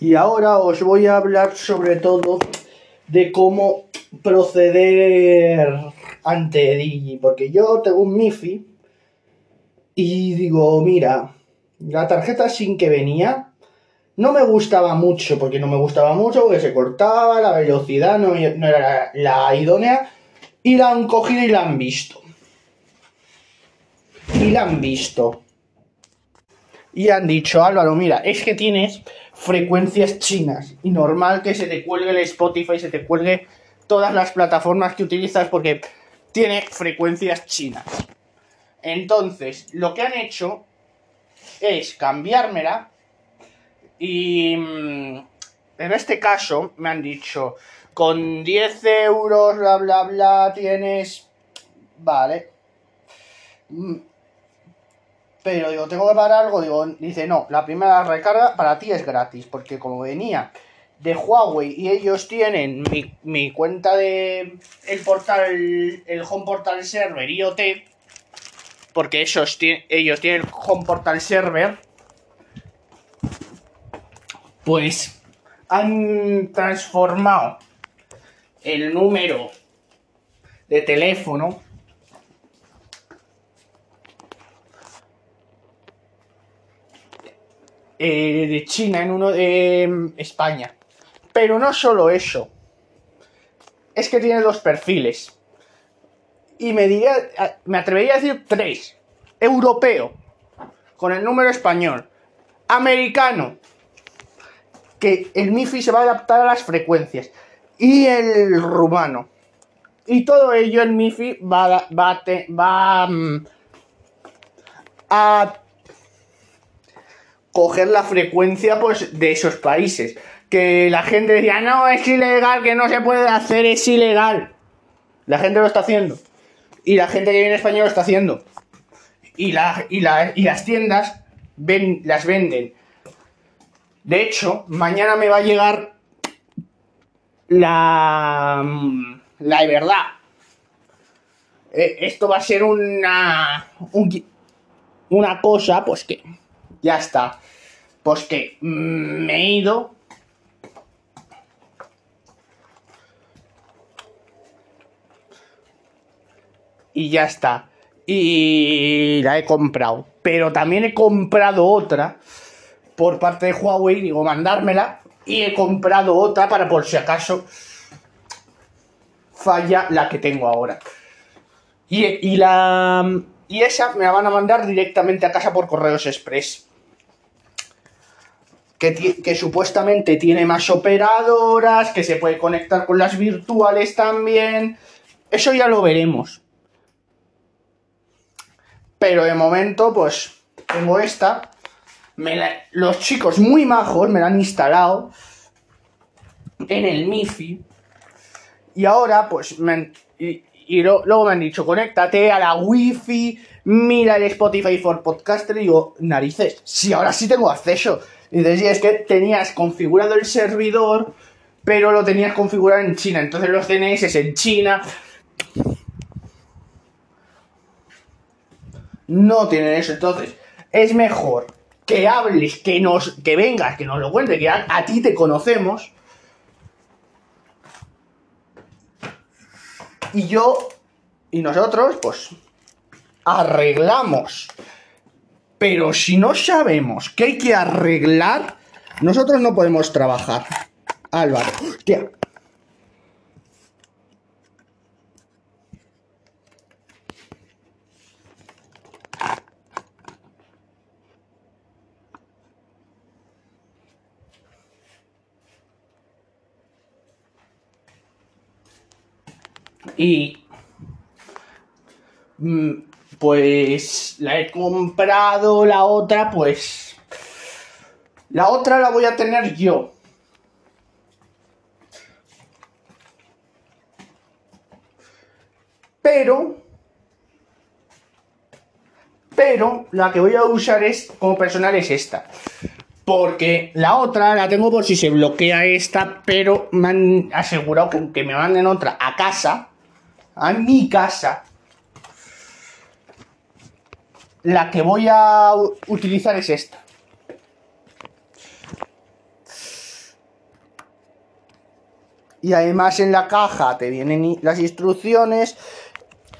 Y ahora os voy a hablar sobre todo de cómo proceder ante Digi, porque yo tengo un MIFI y digo, mira, la tarjeta sin que venía no me gustaba mucho, porque no me gustaba mucho, porque se cortaba, la velocidad no, era la, idónea, y la han cogido y la han visto. Y la han visto. Y han dicho, Álvaro, mira, es que tienes frecuencias chinas. Y normal que se te cuelgue el Spotify, se te cuelgue todas las plataformas que utilizas porque tiene frecuencias chinas. Entonces, lo que han hecho es cambiármela y mm, en este caso me han dicho, con 10 euros, bla, bla, bla, tienes... Vale. Pero digo, tengo que pagar algo, digo, dice, no, la primera recarga para ti es gratis, porque como venía de Huawei y ellos tienen mi, cuenta de el portal, el Home Portal Server IoT, porque ellos, ellos tienen el Home Portal Server, pues han transformado el número de teléfono eh, de China en uno de em, España. Pero no solo eso. Es que tiene dos perfiles. Y me diría, me atrevería a decir tres. Europeo, con el número español. Americano, que el MIFI se va a adaptar a las frecuencias. Y el rumano. Y todo ello el MIFI va, va, va mm, a coger la frecuencia pues, de esos países. Que la gente decía, no, es ilegal, que no se puede hacer, es ilegal. La gente lo está haciendo. Y la gente que viene en España lo está haciendo. Y, la, y, y las tiendas ven, las venden de hecho, mañana me va a llegar la. La de verdad. Eh, esto va a ser una. una cosa, pues que. Ya está. Pues que me he ido. Y ya está. Y la he comprado. Pero también he comprado otra por parte de Huawei, digo, mandármela. Y he comprado otra para por si acaso falla la que tengo ahora. Y, la. Y esa me la van a mandar directamente a casa por correos express. Que, supuestamente tiene más operadoras, que se puede conectar con las virtuales también. Eso ya lo veremos. Pero de momento, pues tengo esta los chicos muy majos me la han instalado en el MIFI. Y ahora, pues, y, luego me han dicho, conéctate a la Wi-Fi, mira el Spotify for Podcaster. Y digo, narices, si ahora sí tengo acceso. Dices, es que tenías configurado el servidor, pero lo tenías configurado en China. Entonces los DNS en China. No tienen eso. Entonces, es mejor que hables, que nos, que vengas, que nos lo cuentes, que a, ti te conocemos. Y yo y nosotros, pues, arreglamos. Pero si no sabemos qué hay que arreglar, nosotros no podemos trabajar. Álvaro, Y mm, pues la he comprado, la otra pues la otra la voy a tener yo. Pero pero la que voy a usar es como personal es esta. Porque la otra la tengo por si se bloquea esta, pero me han asegurado que me manden otra a casa a mi casa, la que voy a utilizar es esta. y además en la caja te vienen las instrucciones.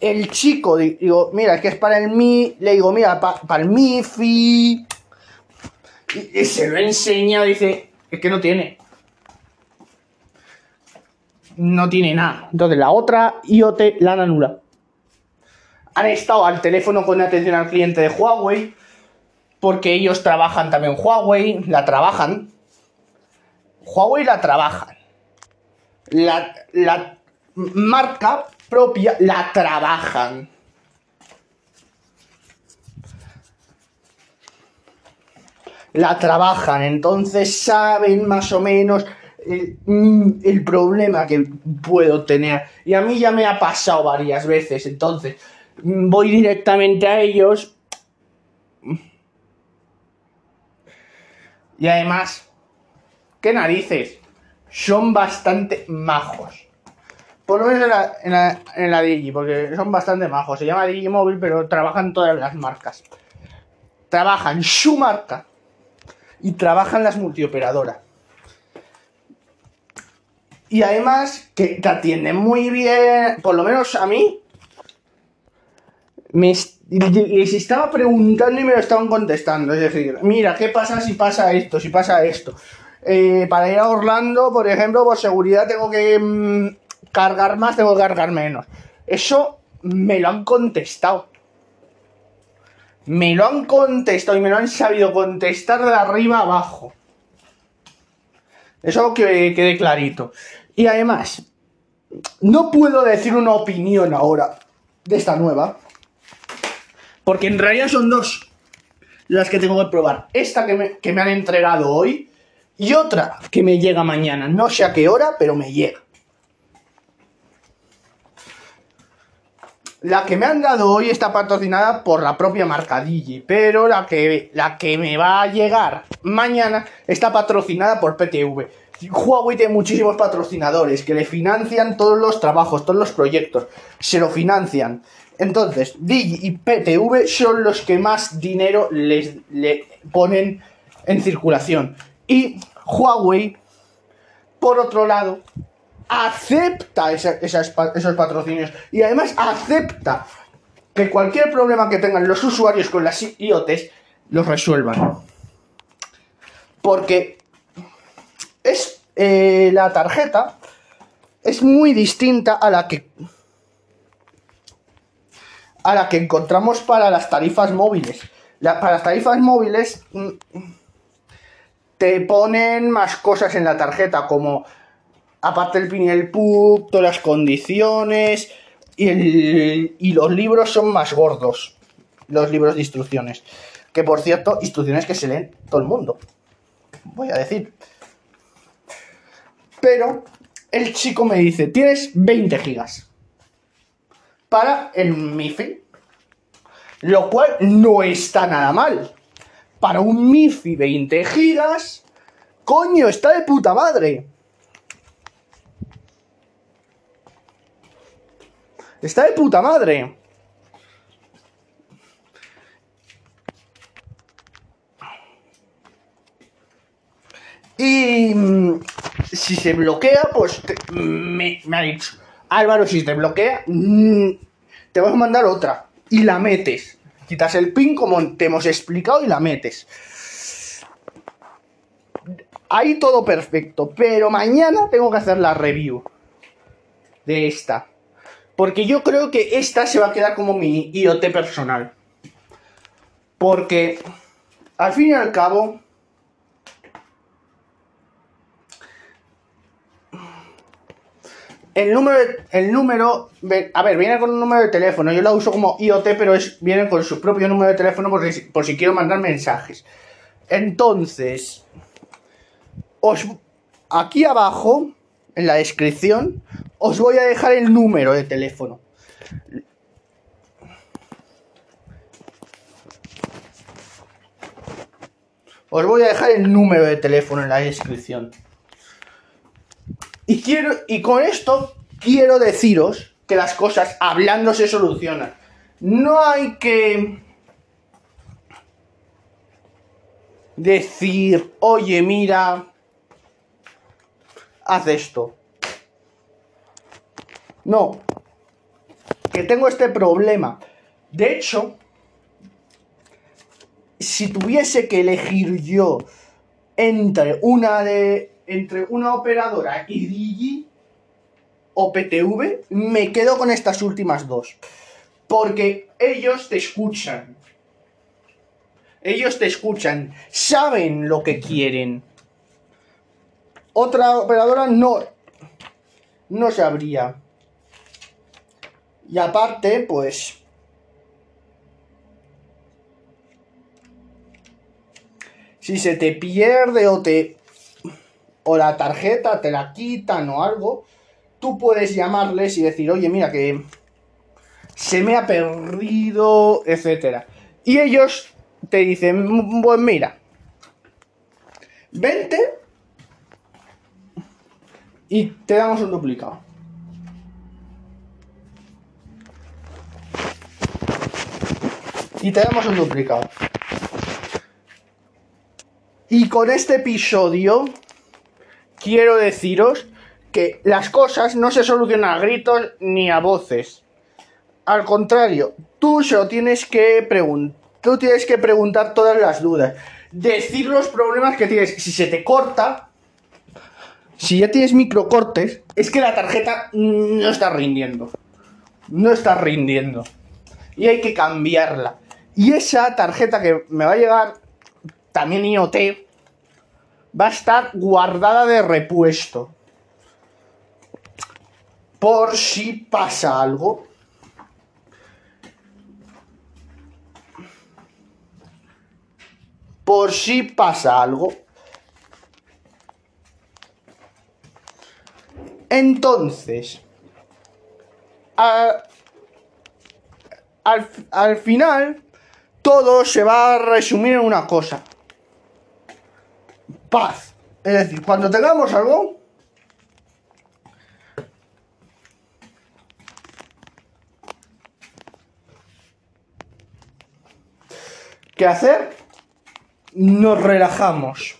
El chico, digo, mira, es que es para el Mi, le digo, mira, para el MIFI. Y, se lo enseña, dice, es que no tiene. No tiene nada. Entonces la otra IoT la han. Han estado al teléfono con atención al cliente de Huawei, porque ellos trabajan también Huawei, la trabajan. Huawei la trabajan la, marca propia la trabajan. La trabajan, entonces saben más o menos el, mm, el, problema que puedo tener. Y a mí ya me ha pasado varias veces, entonces voy directamente a ellos. Y además, ¿qué narices? son bastante majos. Por lo menos en la, en la, en la Digi, porque son bastante majos. Se llama Digimóvil, pero trabajan todas las marcas. Trabajan su marca y trabajan las multioperadoras. Y además que te atienden muy bien, por lo menos a mí. Me, les estaba preguntando y me lo estaban contestando. Es decir, mira, ¿qué pasa si pasa esto? Si pasa esto. Eh, para ir a Orlando, por ejemplo, por seguridad tengo que mm, cargar más, tengo que cargar menos. Eso me lo han contestado. Me lo han contestado y me lo han sabido contestar de arriba abajo. Eso que quede clarito. Y además, no puedo decir una opinión ahora de esta nueva. Porque en realidad son dos las que tengo que probar. Esta que me, que me han entregado hoy y otra que me llega mañana. No sé a qué hora, pero me llega. La que me han dado hoy está patrocinada por la propia marca Digi, pero la que, la que me va a llegar mañana está patrocinada por PTV. Huawei tiene muchísimos patrocinadores que le financian todos los trabajos, todos los proyectos, se lo financian. Entonces, Digi y PTV son los que más dinero les le ponen en circulación. Y Huawei, por otro lado, acepta esos patrocinios y además acepta que cualquier problema que tengan los usuarios con las IoTs los resuelvan. Porque es eh, la tarjeta es muy distinta a la que a la que encontramos para las tarifas móviles. para las tarifas móviles mm, te ponen más cosas en la tarjeta, como aparte el pin y el PUC, todas las condiciones, y, y los libros son más gordos, los libros de instrucciones. Que por cierto, instrucciones que se leen todo el mundo, voy a decir. Pero el chico me dice, tienes 20 gigas para el MIFI, lo cual no está nada mal para un MIFI 20 gigas, coño, está de puta madre. Está de puta madre. Y mm, si se bloquea, pues me, ha dicho, Álvaro, si te bloquea, mm, te voy a mandar otra. Y la metes. Quitas el pin como te hemos explicado y la metes. Ahí todo perfecto, pero mañana tengo que hacer la review de esta. Porque yo creo que esta se va a quedar como mi IoT personal. Porque al fin y al cabo el número, el número, a ver, viene con un número de teléfono. Yo la uso como IoT, pero es, viene con su propio número de teléfono por si, por si quiero mandar mensajes. Entonces, os, aquí abajo, en la descripción, os voy a dejar el número de teléfono. Os voy a dejar el número de teléfono en la descripción. Y, quiero, y con esto quiero deciros que las cosas hablando se solucionan. No hay que decir, oye, mira, haz esto. No. Que tengo este problema. De hecho, si tuviese que elegir yo entre una de entre una operadora y Digi o PTV, me quedo con estas últimas dos. Porque ellos te escuchan. Ellos te escuchan, saben lo que quieren. Otra operadora no no sabría. Y aparte, pues si se te pierde o te o la tarjeta te la quitan o algo, tú puedes llamarles y decir, "Oye, mira que se me ha perdido, etcétera." Y ellos te dicen, "Pues mira, vente y te damos un duplicado." Y te damos un duplicado. Y con este episodio quiero deciros que las cosas no se solucionan a gritos ni a voces. Al contrario, tú solo tienes que preguntar. Tú tienes que preguntar todas las dudas. Decir los problemas que tienes. Si se te corta, si ya tienes microcortes, es que la tarjeta no está rindiendo. No está rindiendo. Y hay que cambiarla. Y esa tarjeta que me va a llegar también IoT, va a estar guardada de repuesto. Por si pasa algo. Por si pasa algo. Entonces, al, al final, todo se va a resumir en una cosa. Paz. Es decir, cuando tengamos algo, que hacer, nos relajamos.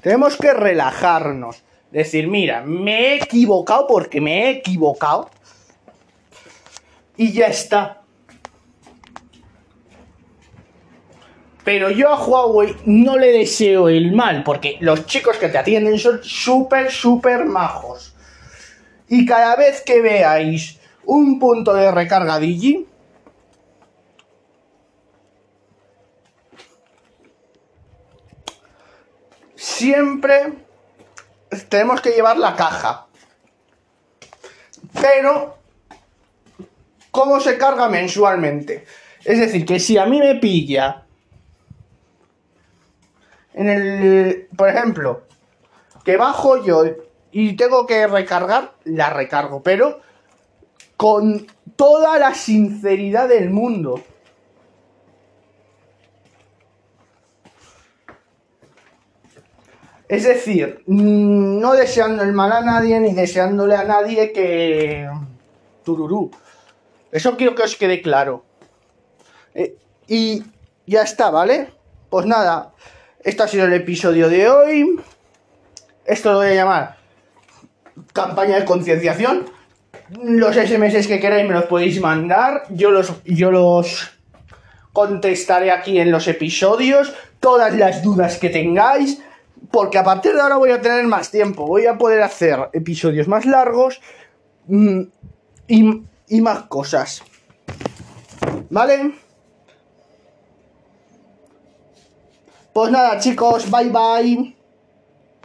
Tenemos que relajarnos. Decir, mira, me he equivocado porque me he equivocado. Y ya está. Pero yo a Huawei no le deseo el mal, porque los chicos que te atienden son súper, súper majos. Y cada vez que veáis un punto de recarga Digi, siempre tenemos que llevar la caja. Pero, ¿cómo se carga mensualmente? Es decir, que si a mí me pilla en el, por ejemplo, que bajo yo y tengo que recargar, la recargo, pero con toda la sinceridad del mundo. Es decir, mm, no deseando el mal a nadie ni deseándole a nadie que... Tururú. Eso quiero que os quede claro. Eh, y ya está, ¿vale? Pues nada, este ha sido el episodio de hoy. Esto lo voy a llamar campaña de concienciación. Los SMS que queráis me los podéis mandar. Yo los, yo los contestaré aquí en los episodios. Todas las dudas que tengáis. Porque a partir de ahora voy a tener más tiempo. Voy a poder hacer episodios más largos. mm, y, y más cosas. ¿Vale? Pues nada, chicos, bye bye.